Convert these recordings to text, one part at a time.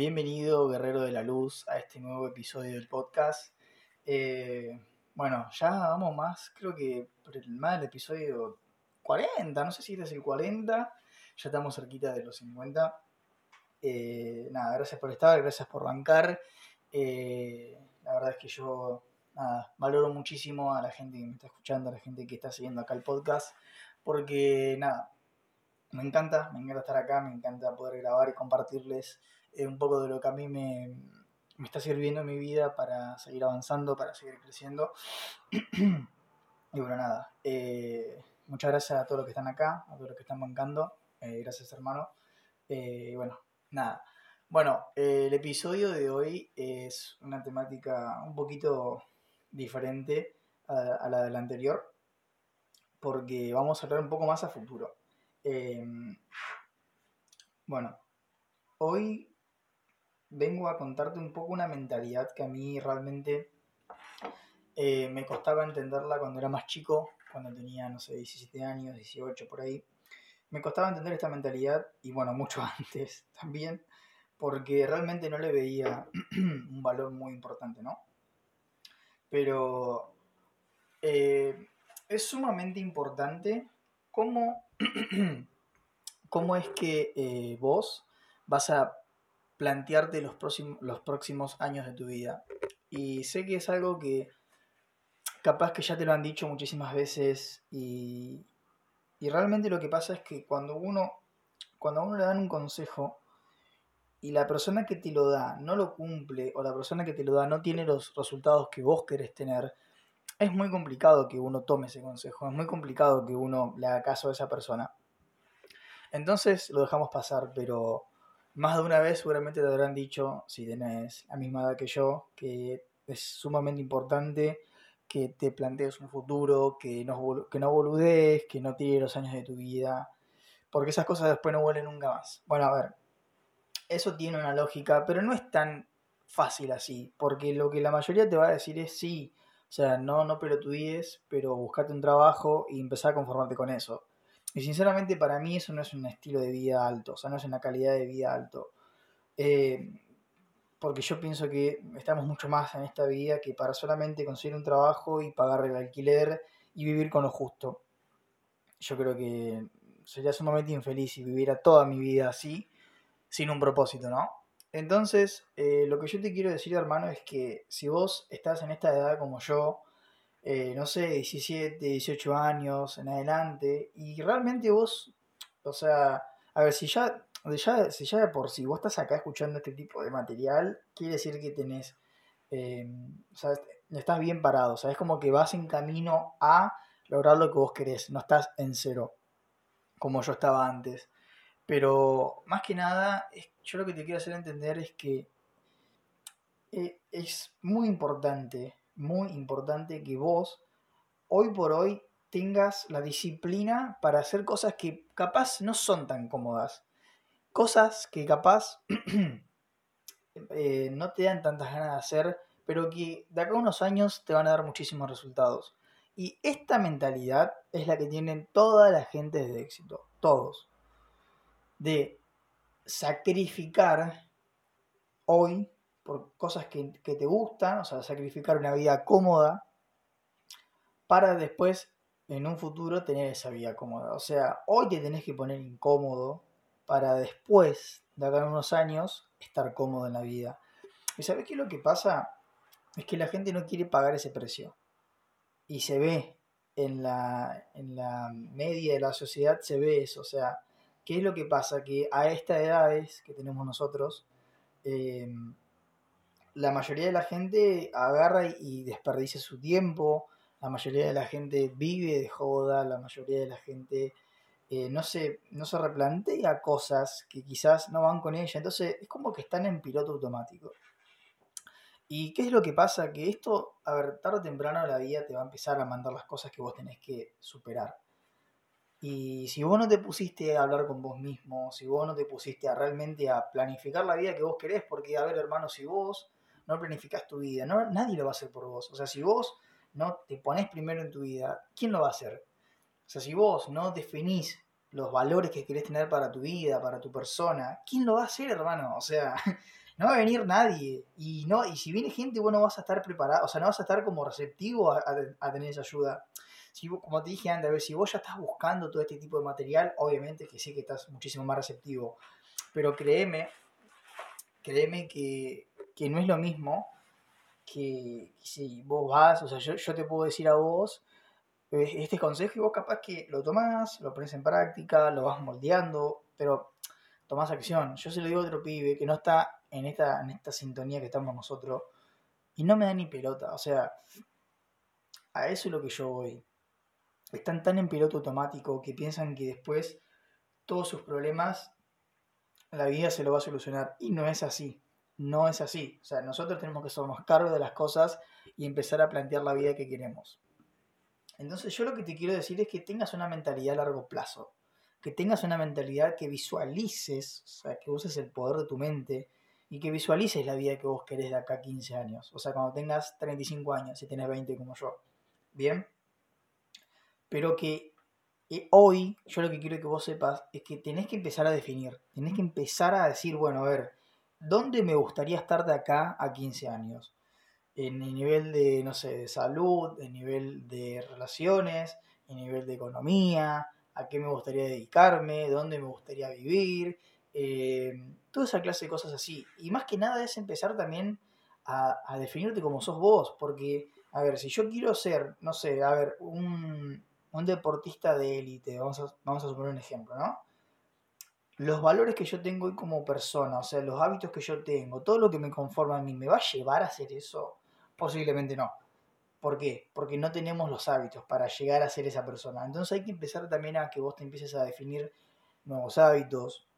Bienvenido, Guerrero de la Luz, a este nuevo episodio del podcast. Eh, bueno, ya vamos más, creo que más del episodio 40, no sé si este es el 40, ya estamos cerquita de los 50. Eh, nada, gracias por estar, gracias por bancar. Eh, la verdad es que yo nada, valoro muchísimo a la gente que me está escuchando, a la gente que está siguiendo acá el podcast, porque nada, me encanta, me encanta estar acá, me encanta poder grabar y compartirles eh, un poco de lo que a mí me, me, está sirviendo en mi vida para seguir avanzando, para seguir creciendo. y bueno, nada, eh, muchas gracias a todos los que están acá, a todos los que están bancando, eh, gracias hermano. y bueno, nada. Bueno, el episodio de hoy es una temática un poquito diferente a, a la del anterior, porque vamos a hablar un poco más a futuro. Bueno, hoy vengo a contarte un poco una mentalidad que a mí realmente eh, me costaba entenderla cuando era más chico, cuando tenía, no sé, 17 años, 18 por ahí. Me costaba entender esta mentalidad y bueno, mucho antes también, porque realmente no le veía un valor muy importante, ¿no? Pero eh, es sumamente importante cómo, cómo es que eh, vos vas a plantearte los próximos, los próximos años de tu vida. Y sé que es algo que capaz que ya te lo han dicho muchísimas veces y, y realmente lo que pasa es que cuando uno, cuando a uno le dan un consejo y la persona que te lo da no lo cumple o la persona que te lo da no tiene los resultados que vos querés tener, es muy complicado que uno tome ese consejo, es muy complicado que uno le haga caso a esa persona. Entonces lo dejamos pasar, pero más de una vez seguramente te habrán dicho, si tenés la misma edad que yo, que es sumamente importante que te plantees un futuro, que no, que no boludees, que no tires los años de tu vida, porque esas cosas después no vuelven nunca más. Bueno, a ver, eso tiene una lógica, pero no es tan fácil así, porque lo que la mayoría te va a decir es sí, o sea, no, no pelotudies, pero buscate un trabajo y empezar a conformarte con eso. Y sinceramente para mí eso no es un estilo de vida alto, o sea, no es una calidad de vida alto. Eh, porque yo pienso que estamos mucho más en esta vida que para solamente conseguir un trabajo y pagar el alquiler y vivir con lo justo. Yo creo que sería sumamente infeliz si viviera toda mi vida así, sin un propósito, ¿no? Entonces, eh, lo que yo te quiero decir, hermano, es que si vos estás en esta edad como yo, eh, no sé, 17, 18 años en adelante, y realmente vos, o sea, a ver, si ya, ya, si ya de por sí vos estás acá escuchando este tipo de material, quiere decir que tenés, eh, o sea, estás bien parado, o sea, es como que vas en camino a lograr lo que vos querés, no estás en cero, como yo estaba antes. Pero más que nada, yo lo que te quiero hacer entender es que eh, es muy importante muy importante que vos hoy por hoy tengas la disciplina para hacer cosas que capaz no son tan cómodas. Cosas que capaz eh, no te dan tantas ganas de hacer, pero que de acá a unos años te van a dar muchísimos resultados. Y esta mentalidad es la que tienen toda la gente de éxito, todos. De sacrificar hoy por cosas que, te gustan, o sea, sacrificar una vida cómoda para después, en un futuro, tener esa vida cómoda. O sea, hoy te tenés que poner incómodo para después, de acá unos años, estar cómodo en la vida. ¿Y sabes qué es lo que pasa? Es que la gente no quiere pagar ese precio. Y se ve en la, en la media de la sociedad, se ve eso. O sea, ¿qué es lo que pasa? Que a estas edades que tenemos nosotros, eh, la mayoría de la gente agarra y desperdicia su tiempo, la mayoría de la gente vive de joda, la mayoría de la gente eh, no, se, no se replantea cosas que quizás no van con ella, entonces es como que están en piloto automático. ¿Y qué es lo que pasa? Que esto, a ver, tarde o temprano la vida te va a empezar a mandar las cosas que vos tenés que superar. Y si vos no te pusiste a hablar con vos mismo, si vos no te pusiste a realmente a planificar la vida que vos querés, porque, a ver, hermano, si vos no planificas tu vida, no, nadie lo va a hacer por vos. O sea, si vos no te pones primero en tu vida, ¿quién lo va a hacer? O sea, si vos no definís los valores que querés tener para tu vida, para tu persona, ¿quién lo va a hacer, hermano? O sea, no va a venir nadie. Y no y si viene gente, vos no vas a estar preparado, o sea, no vas a estar como receptivo a, tener esa ayuda. Si, como te dije antes, a ver, si vos ya estás buscando todo este tipo de material, obviamente que sí que estás muchísimo más receptivo. Pero créeme, créeme que, que no es lo mismo que, si vos vas, o sea, yo, yo te puedo decir a vos este consejo y vos capaz que lo tomás, lo pones en práctica, lo vas moldeando, pero tomás acción. Yo se lo digo a otro pibe que no está en esta, en esta sintonía que estamos nosotros y no me da ni pelota. O sea, a eso es lo que yo voy. Están tan en piloto automático que piensan que después todos sus problemas la vida se lo va a solucionar y no es así. No es así. O sea, nosotros tenemos que hacernos cargo de las cosas y empezar a plantear la vida que queremos. Entonces yo lo que te quiero decir es que tengas una mentalidad a largo plazo, que tengas una mentalidad que visualices, o sea, que uses el poder de tu mente y que visualices la vida que vos querés de acá a 15 años, o sea, cuando tengas 35 años, y tenés 20 como yo. Bien, pero que eh, hoy yo lo que quiero que vos sepas es que tenés que empezar a definir, tenés que empezar a decir, bueno, a ver, ¿dónde me gustaría estar de acá a 15 años? en el nivel de, no sé, de salud, en nivel de relaciones, en nivel de economía, a qué me gustaría dedicarme, dónde me gustaría vivir, eh, toda esa clase de cosas así. Y más que nada es empezar también a, definirte como sos vos, porque, a ver, si yo quiero ser, no sé, a ver, un, un deportista de élite, vamos a, vamos a suponer un ejemplo, ¿no? Los valores que yo tengo hoy como persona, o sea, los hábitos que yo tengo, todo lo que me conforma a mí, ¿me va a llevar a hacer eso? Posiblemente no. ¿Por qué? Porque no tenemos los hábitos para llegar a ser esa persona. Entonces hay que empezar también a que vos te empieces a definir nuevos hábitos,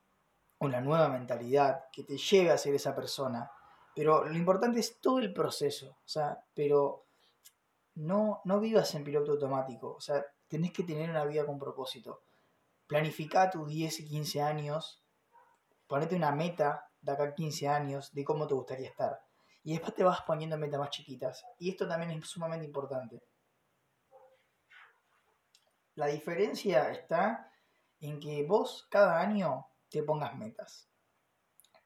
una nueva mentalidad que te lleve a ser esa persona. Pero lo importante es todo el proceso. O sea, pero no, no vivas en piloto automático. O sea, tenés que tener una vida con propósito. Planifica tus 10 y 15 años. Ponete una meta de acá a 15 años de cómo te gustaría estar y después te vas poniendo metas más chiquitas. Y esto también es sumamente importante. La diferencia está en que vos cada año te pongas metas.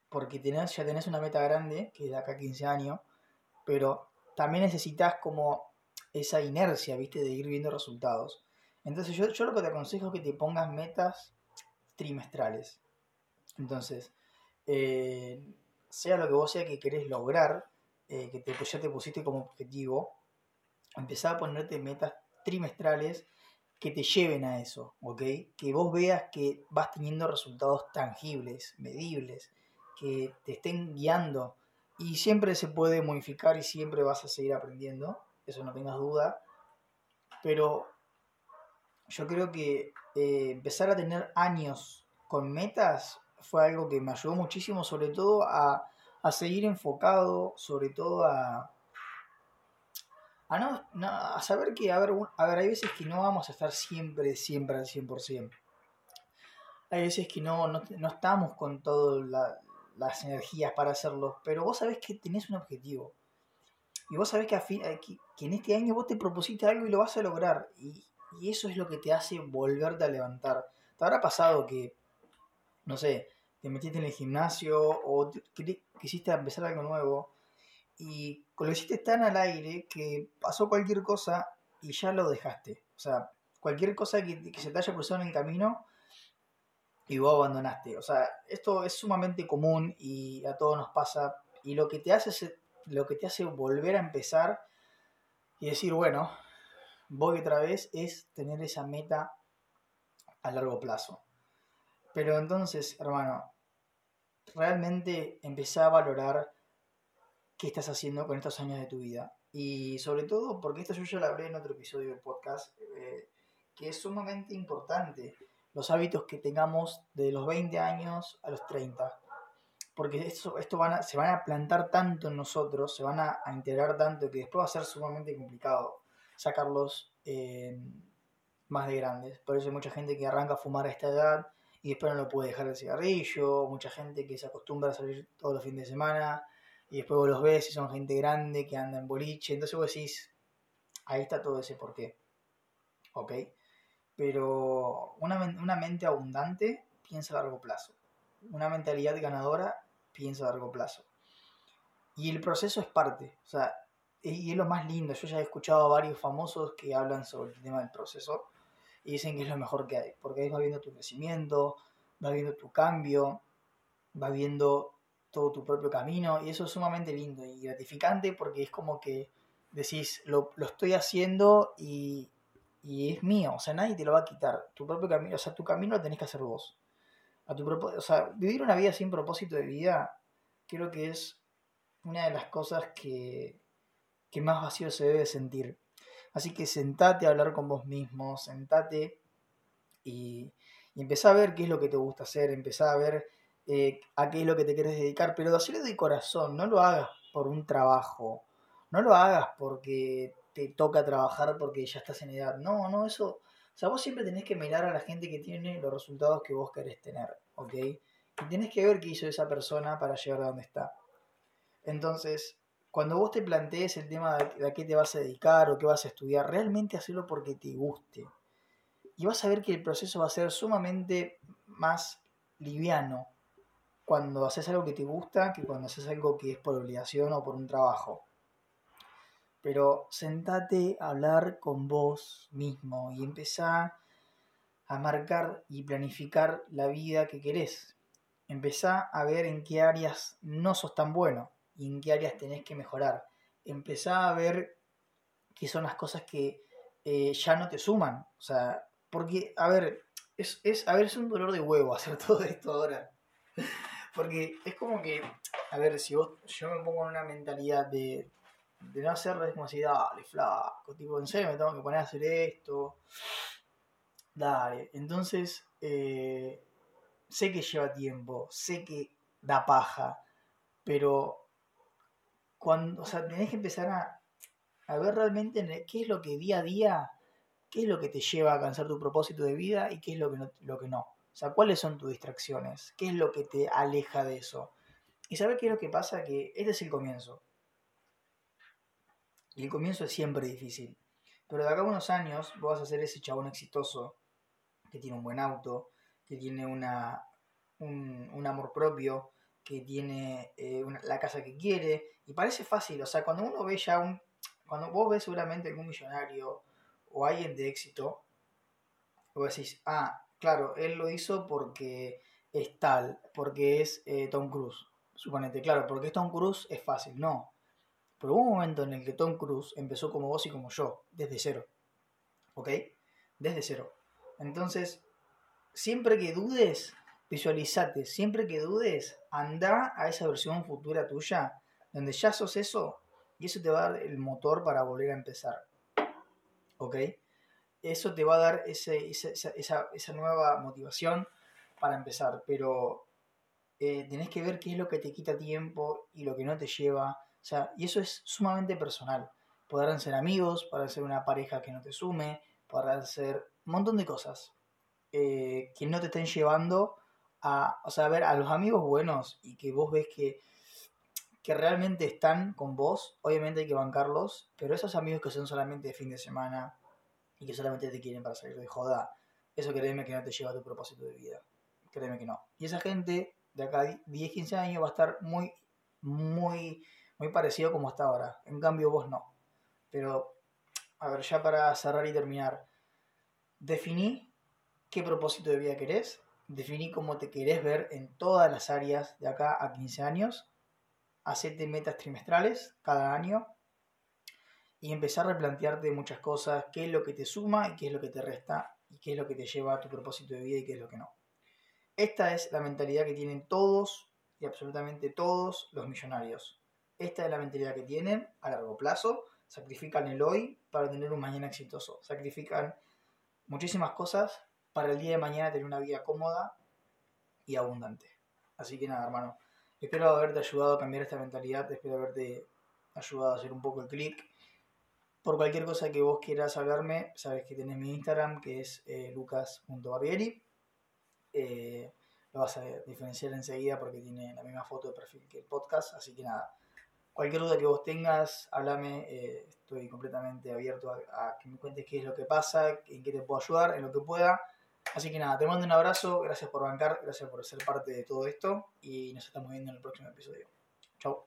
Porque tenés, ya tenés una meta grande, que es de acá a 15 años, pero también necesitas como esa inercia, ¿viste? De ir viendo resultados. Entonces yo, yo lo que te aconsejo es que te pongas metas trimestrales. Entonces, eh, sea lo que vos sea que querés lograr, eh, que te, ya te pusiste como objetivo, empezar a ponerte metas trimestrales que te lleven a eso, ¿ok? Que vos veas que vas teniendo resultados tangibles, medibles, que te estén guiando. Y siempre se puede modificar y siempre vas a seguir aprendiendo, eso no tengas duda. Pero yo creo que eh, empezar a tener años con metas fue algo que me ayudó muchísimo, sobre todo a, seguir enfocado, sobre todo a, a, no, a saber que, a ver, a ver, hay veces que no vamos a estar siempre, siempre al 100%. Hay veces que no, no, estamos con todas las energías para hacerlo, pero vos sabés que tenés un objetivo. Y vos sabés que, a fin, que, que en este año vos te propusiste algo y lo vas a lograr. Y, y eso es lo que te hace volverte a levantar. Te habrá pasado que, no sé, te metiste en el gimnasio o quisiste empezar algo nuevo y lo hiciste tan al aire que pasó cualquier cosa y ya lo dejaste. O sea, cualquier cosa que, se te haya cruzado en el camino y vos abandonaste. O sea, esto es sumamente común y a todos nos pasa. Y lo que te hace, lo que te hace volver a empezar y decir, bueno, voy otra vez, es tener esa meta a largo plazo. Pero entonces, hermano, realmente empecé a valorar qué estás haciendo con estos años de tu vida. Y sobre todo, porque esto yo ya lo hablé en otro episodio del podcast, eh, que es sumamente importante los hábitos que tengamos de los 20 años a los 30. Porque esto, esto van se van a plantar tanto en nosotros, se van a, integrar tanto que después va a ser sumamente complicado sacarlos eh, más de grandes. Por eso hay mucha gente que arranca a fumar a esta edad y después no lo puede dejar el cigarrillo, mucha gente que se acostumbra a salir todos los fines de semana y después los ves y son gente grande que anda en boliche, entonces vos decís, ahí está todo ese porqué, ¿ok? pero una, una mente abundante piensa a largo plazo. Una mentalidad ganadora piensa a largo plazo. Y el proceso es parte, o sea, y es lo más lindo. Yo ya he escuchado a varios famosos que hablan sobre el tema del proceso y dicen que es lo mejor que hay, porque ahí vas viendo tu crecimiento, vas viendo tu cambio, vas viendo todo tu propio camino y eso es sumamente lindo y gratificante porque es como que decís, lo, lo estoy haciendo y, y, es mío, o sea, nadie te lo va a quitar. Tu propio camino, o sea, tu camino lo tenés que hacer vos. A tu o sea, vivir una vida sin propósito de vida creo que es una de las cosas que, que más vacío se debe sentir. Así que sentate a hablar con vos mismo, sentate y, y empezá a ver qué es lo que te gusta hacer, empezá a ver eh, a qué es lo que te quieres dedicar, pero hacerlo de corazón, no lo hagas por un trabajo, no lo hagas porque te toca trabajar porque ya estás en edad, no, no, eso, o sea, vos siempre tenés que mirar a la gente que tiene los resultados que vos querés tener, ¿ok? Y tenés que ver qué hizo esa persona para llegar a donde está. Entonces, cuando vos te plantees el tema de a qué te vas a dedicar o qué vas a estudiar, realmente hacerlo porque te guste. Y vas a ver que el proceso va a ser sumamente más liviano cuando haces algo que te gusta que cuando haces algo que es por obligación o por un trabajo. Pero sentate a hablar con vos mismo y empezá a marcar y planificar la vida que querés. Empezá a ver en qué áreas no sos tan bueno y en qué áreas tenés que mejorar. Empezá a ver qué son las cosas que eh, ya no te suman. O sea, porque, a ver, es, es, a ver, es un dolor de huevo hacer todo esto ahora. Porque es como que, a ver, si vos, yo me pongo en una mentalidad de, de no hacerlo, es como si, dale, flaco, tipo, en serio me tengo que poner a hacer esto. Dale, entonces, eh, sé que lleva tiempo, sé que da paja, pero cuando, o sea, tenés que empezar a, a ver realmente qué es lo que día a día, qué es lo que te lleva a alcanzar tu propósito de vida y qué es lo que no. Lo que no. O sea, ¿cuáles son tus distracciones? ¿Qué es lo que te aleja de eso? Y ¿sabes qué es lo que pasa? Que este es el comienzo. Y el comienzo es siempre difícil. Pero de acá a unos años vos vas a ser ese chabón exitoso, que tiene un buen auto, que tiene una, un, amor propio, que tiene eh, la casa que quiere, y parece fácil, o sea, cuando uno ve ya un... Cuando vos ves seguramente algún millonario o alguien de éxito, vos decís, ah, claro, él lo hizo porque es tal, porque es eh, Tom Cruise, suponete, claro, porque es Tom Cruise es fácil, no. Pero hubo un momento en el que Tom Cruise empezó como vos y como yo, desde cero, ¿ok? Desde cero. Entonces, siempre que dudes, visualizate, siempre que dudes, anda a esa versión futura tuya donde ya sos eso y eso te va a dar el motor para volver a empezar. ¿Ok? Eso te va a dar ese, esa, nueva motivación para empezar, pero eh, tenés que ver qué es lo que te quita tiempo y lo que no te lleva. O sea, y eso es sumamente personal. Podrán ser amigos, podrán ser una pareja que no te sume, podrán ser un montón de cosas eh, que no te estén llevando a, o sea, ver a los amigos buenos y que vos ves que que realmente están con vos, obviamente hay que bancarlos, pero esos amigos que son solamente de fin de semana y que solamente te quieren para salir de joda, eso créeme que no te lleva a tu propósito de vida. Créeme que no. Y esa gente de acá 10, 15 años va a estar muy, muy, muy parecido como está ahora. En cambio vos no. Pero, a ver, ya para cerrar y terminar, definí qué propósito de vida querés, definí cómo te querés ver en todas las áreas de acá a 15 años hacerte metas trimestrales cada año y empezar a replantearte muchas cosas, qué es lo que te suma y qué es lo que te resta y qué es lo que te lleva a tu propósito de vida y qué es lo que no. Esta es la mentalidad que tienen todos y absolutamente todos los millonarios. Esta es la mentalidad que tienen a largo plazo, sacrifican el hoy para tener un mañana exitoso, sacrifican muchísimas cosas para el día de mañana tener una vida cómoda y abundante. Así que nada, hermano, Espero haberte ayudado a cambiar esta mentalidad, espero haberte ayudado a hacer un poco el clic. Por cualquier cosa que vos quieras hablarme, sabes que tenés mi Instagram, que es eh, lucas.barbieri. Eh, lo vas a diferenciar enseguida porque tiene la misma foto de perfil que el podcast, así que nada. Cualquier duda que vos tengas, háblame, eh, estoy completamente abierto a, que me cuentes qué es lo que pasa, en qué te puedo ayudar, en lo que pueda. Así que nada, te mando un abrazo, gracias por bancar, gracias por ser parte de todo esto y nos estamos viendo en el próximo episodio. Chau.